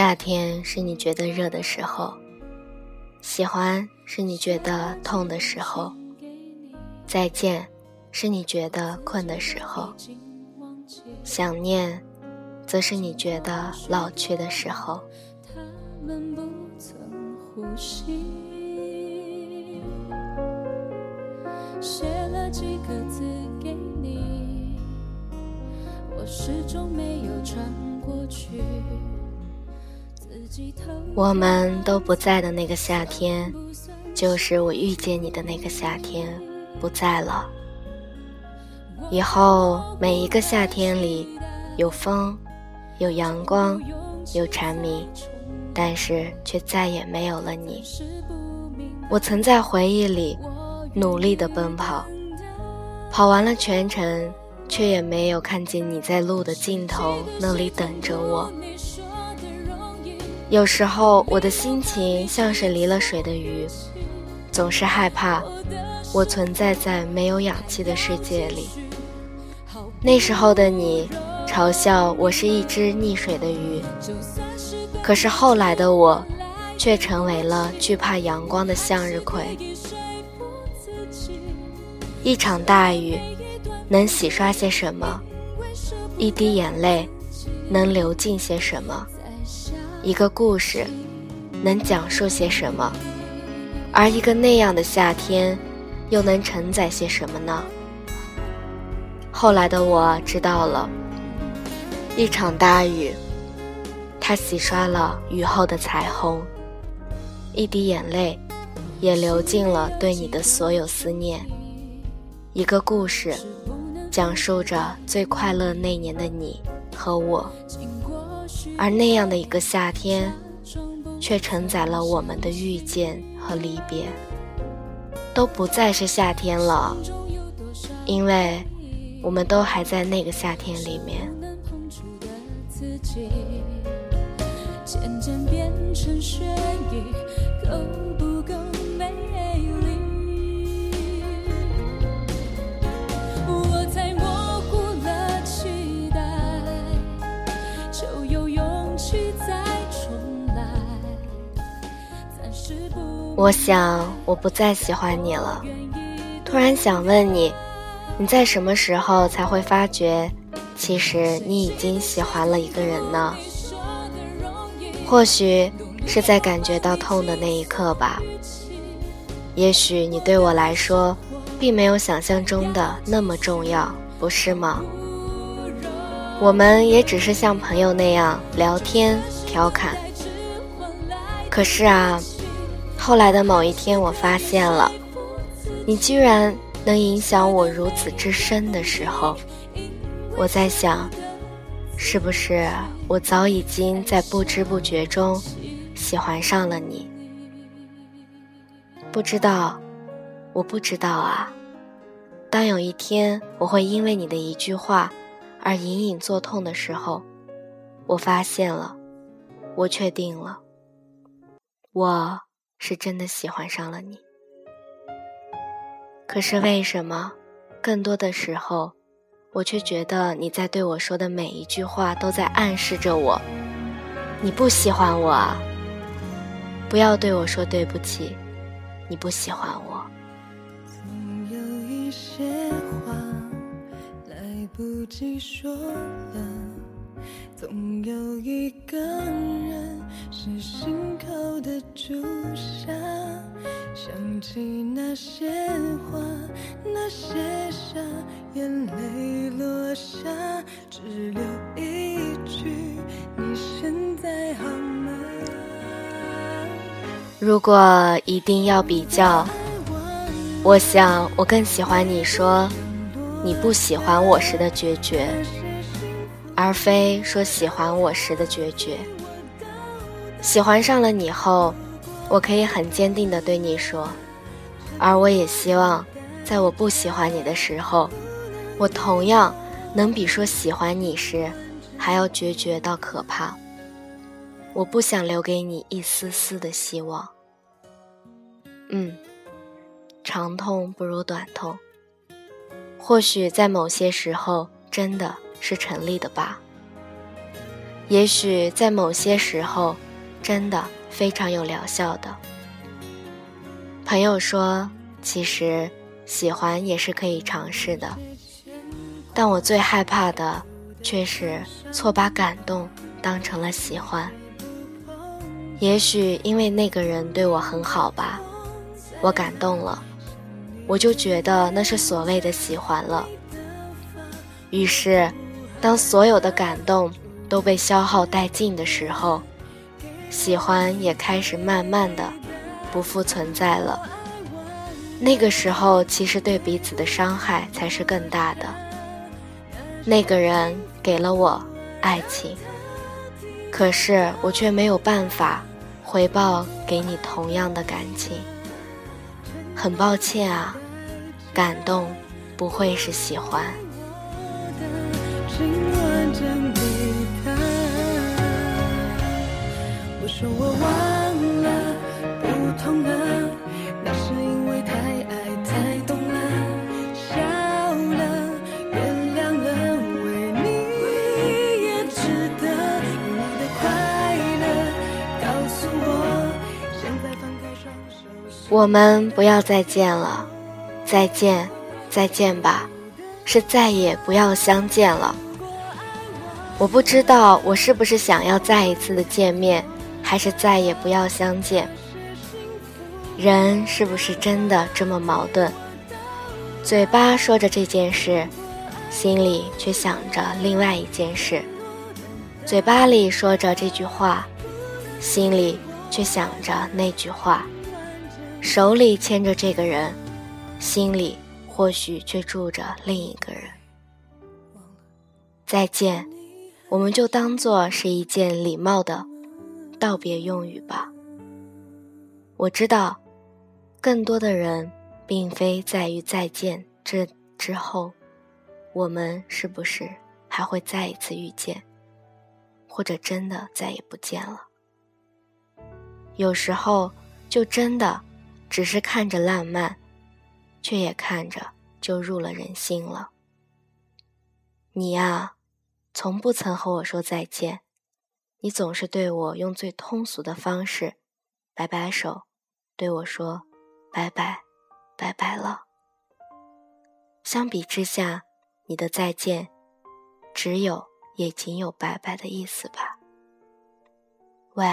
夏天是你觉得热的时候，喜欢是你觉得痛的时候，再见是你觉得困的时候，想念则是你觉得老去的时候。写了几个字给你，我始终没有传过去。我们都不在的那个夏天，就是我遇见你的那个夏天，不在了。以后每一个夏天里，有风，有阳光，有蝉鸣，但是却再也没有了你。我曾在回忆里努力的奔跑，跑完了全程，却也没有看见你在路的尽头那里等着我。有时候我的心情像是离了水的鱼，总是害怕我存在在没有氧气的世界里。那时候的你嘲笑我是一只溺水的鱼，可是后来的我却成为了惧怕阳光的向日葵。一场大雨能洗刷些什么？一滴眼泪能流尽些什么？一个故事，能讲述些什么？而一个那样的夏天，又能承载些什么呢？后来的我知道了，一场大雨，它洗刷了雨后的彩虹；一滴眼泪，也流尽了对你的所有思念。一个故事，讲述着最快乐那年的你和我。而那样的一个夏天，却承载了我们的遇见和离别，都不再是夏天了，因为我们都还在那个夏天里面。渐渐变成雪意，我想我不再喜欢你了。突然想问你，你在什么时候才会发觉，其实你已经喜欢了一个人呢？或许是在感觉到痛的那一刻吧。也许你对我来说，并没有想象中的那么重要，不是吗？我们也只是像朋友那样聊天调侃。可是啊。后来的某一天，我发现了，你居然能影响我如此之深的时候，我在想，是不是我早已经在不知不觉中喜欢上了你？不知道，我不知道啊。当有一天我会因为你的一句话而隐隐作痛的时候，我发现了，我确定了，我。是真的喜欢上了你，可是为什么，更多的时候，我却觉得你在对我说的每一句话都在暗示着我，你不喜欢我啊！不要对我说对不起，你不喜欢我。总有一些话来不及说了。总有一个人是心口的朱砂，想起那些话，那些傻，眼泪落下，只留一句：你现在好吗？如果一定要比较，我想我更喜欢你说你不喜欢我时的决绝。而非说喜欢我时的决绝。喜欢上了你后，我可以很坚定地对你说，而我也希望，在我不喜欢你的时候，我同样能比说喜欢你时还要决绝到可怕。我不想留给你一丝丝的希望。嗯，长痛不如短痛。或许在某些时候，真的。是成立的吧。也许在某些时候，真的非常有疗效的。朋友说，其实喜欢也是可以尝试的，但我最害怕的却是错把感动当成了喜欢。也许因为那个人对我很好吧，我感动了，我就觉得那是所谓的喜欢了。于是，当所有的感动。都被消耗殆尽的时候，喜欢也开始慢慢的不复存在了。那个时候，其实对彼此的伤害才是更大的。那个人给了我爱情，可是我却没有办法回报给你同样的感情。很抱歉啊，感动不会是喜欢。说我忘了不痛了那是因为太爱太懂了笑了原谅了为你也值得你的快乐告诉我现在放开双手我们不要再见了再见再见吧是再也不要相见了。我不知道我是不是想要再一次的见面还是再也不要相见。人是不是真的这么矛盾？嘴巴说着这件事，心里却想着另外一件事；嘴巴里说着这句话，心里却想着那句话；手里牵着这个人，心里或许却住着另一个人。再见，我们就当做是一件礼貌的。道别用语吧。我知道，更多的人并非在于再见这之后，我们是不是还会再一次遇见，或者真的再也不见了。有时候，就真的只是看着烂漫，却也看着就入了人心了。你呀，从不曾和我说再见。你总是对我用最通俗的方式，摆摆手，对我说：“拜拜，拜拜了。”相比之下，你的再见，只有也仅有拜拜的意思吧？喂，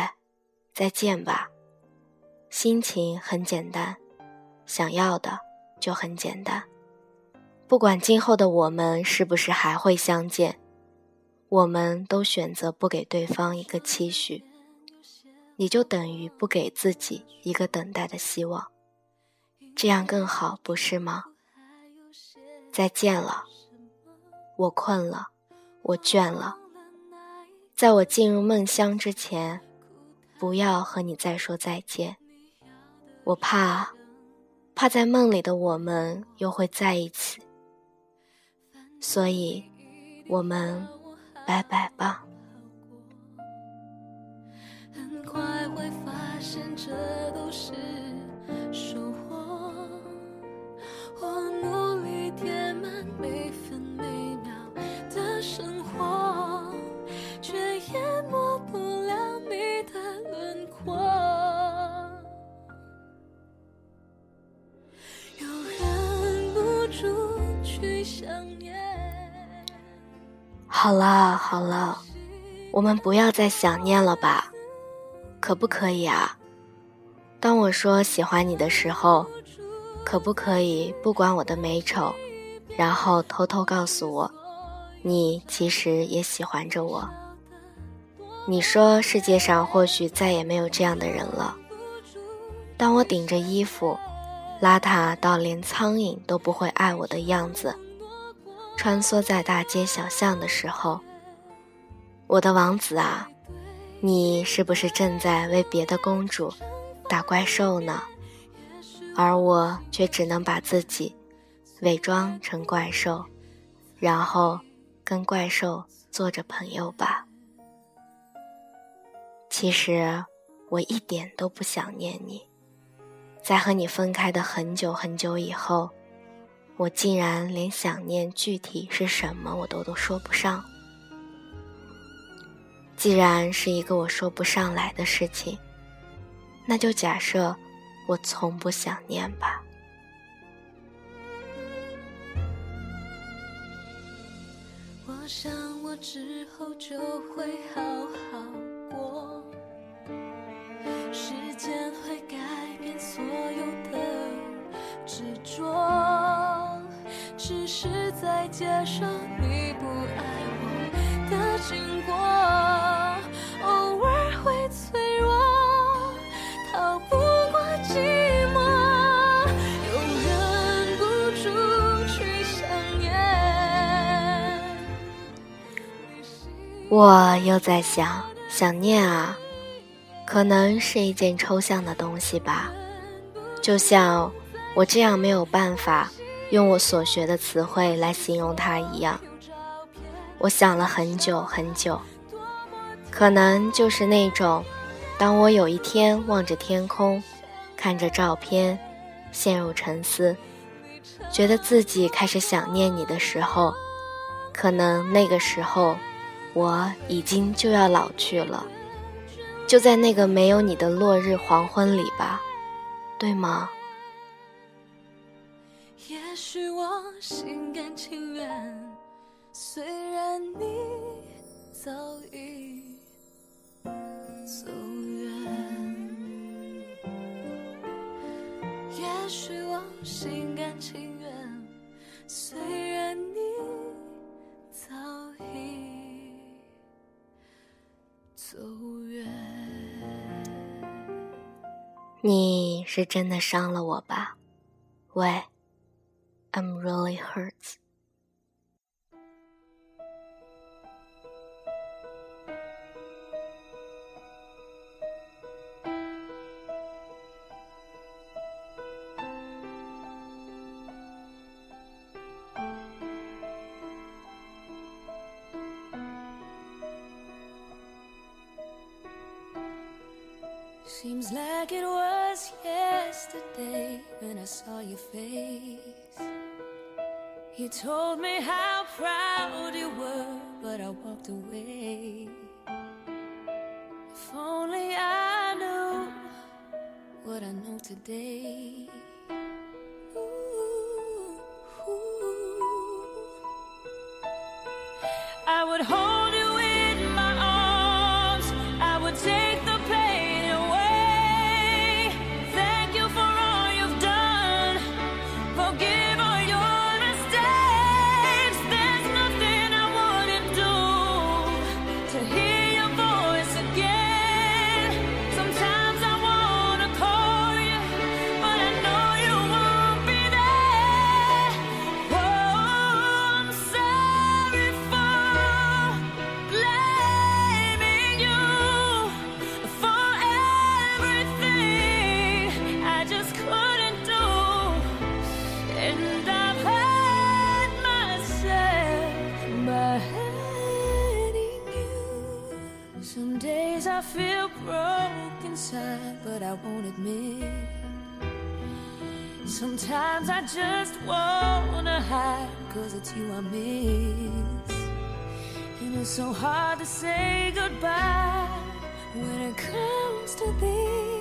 再见吧。心情很简单，想要的就很简单。不管今后的我们是不是还会相见。我们都选择不给对方一个期许，你就等于不给自己一个等待的希望，这样更好，不是吗？再见了，我困了，我倦了，在我进入梦乡之前，不要和你再说再见，我怕，怕在梦里的我们又会在一起，所以，我们。拜拜吧。很快会发现这都是收获。我努力填满每分每秒的生活，却淹没不了你的轮廓。又忍不住去想念。好了好了，我们不要再想念了吧，可不可以啊？当我说喜欢你的时候，可不可以不管我的美丑，然后偷偷告诉我，你其实也喜欢着我？你说世界上或许再也没有这样的人了。当我顶着衣服，邋遢到连苍蝇都不会爱我的样子。穿梭在大街小巷的时候，我的王子啊，你是不是正在为别的公主打怪兽呢？而我却只能把自己伪装成怪兽，然后跟怪兽做着朋友吧。其实我一点都不想念你，在和你分开的很久很久以后。我竟然连想念具体是什么我都都说不上。既然是一个我说不上来的事情，那就假设我从不想念吧。我想我之后就会好好只是在街上你不爱我的经过，偶尔会脆弱，逃不过寂寞，又忍不住去想念。我又在想，想念啊，可能是一件抽象的东西吧。就像我这样没有办法用我所学的词汇来形容它一样。我想了很久很久，可能就是那种，当我有一天望着天空，看着照片，陷入沉思，觉得自己开始想念你的时候，可能那个时候。我已经就要老去了，就在那个没有你的落日黄昏里吧，对吗？也许我心甘情愿，虽然你早已走远。也许我心甘情愿，虽然你早已。走远。你是真的伤了我吧？喂，I'm really hurt. Seems like it You told me how proud you were, but I walked away. If only I knew what I know today. Ooh, ooh. I would hold I feel broke inside, but I won't admit. Sometimes I just wanna hide, cause it's you I miss. And it's so hard to say goodbye when it comes to this.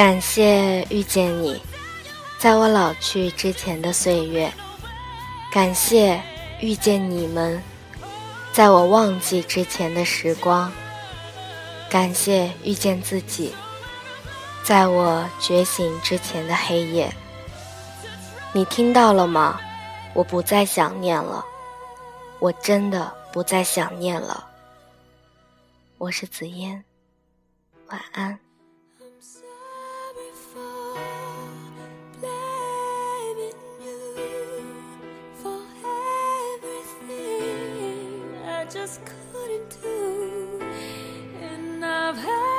感谢遇见你，在我老去之前的岁月；感谢遇见你们，在我忘记之前的时光；感谢遇见自己，在我觉醒之前的黑夜，你听到了吗？我不再想念了，我真的不再想念了。我是紫嫣，晚安。just couldn't do. And I've had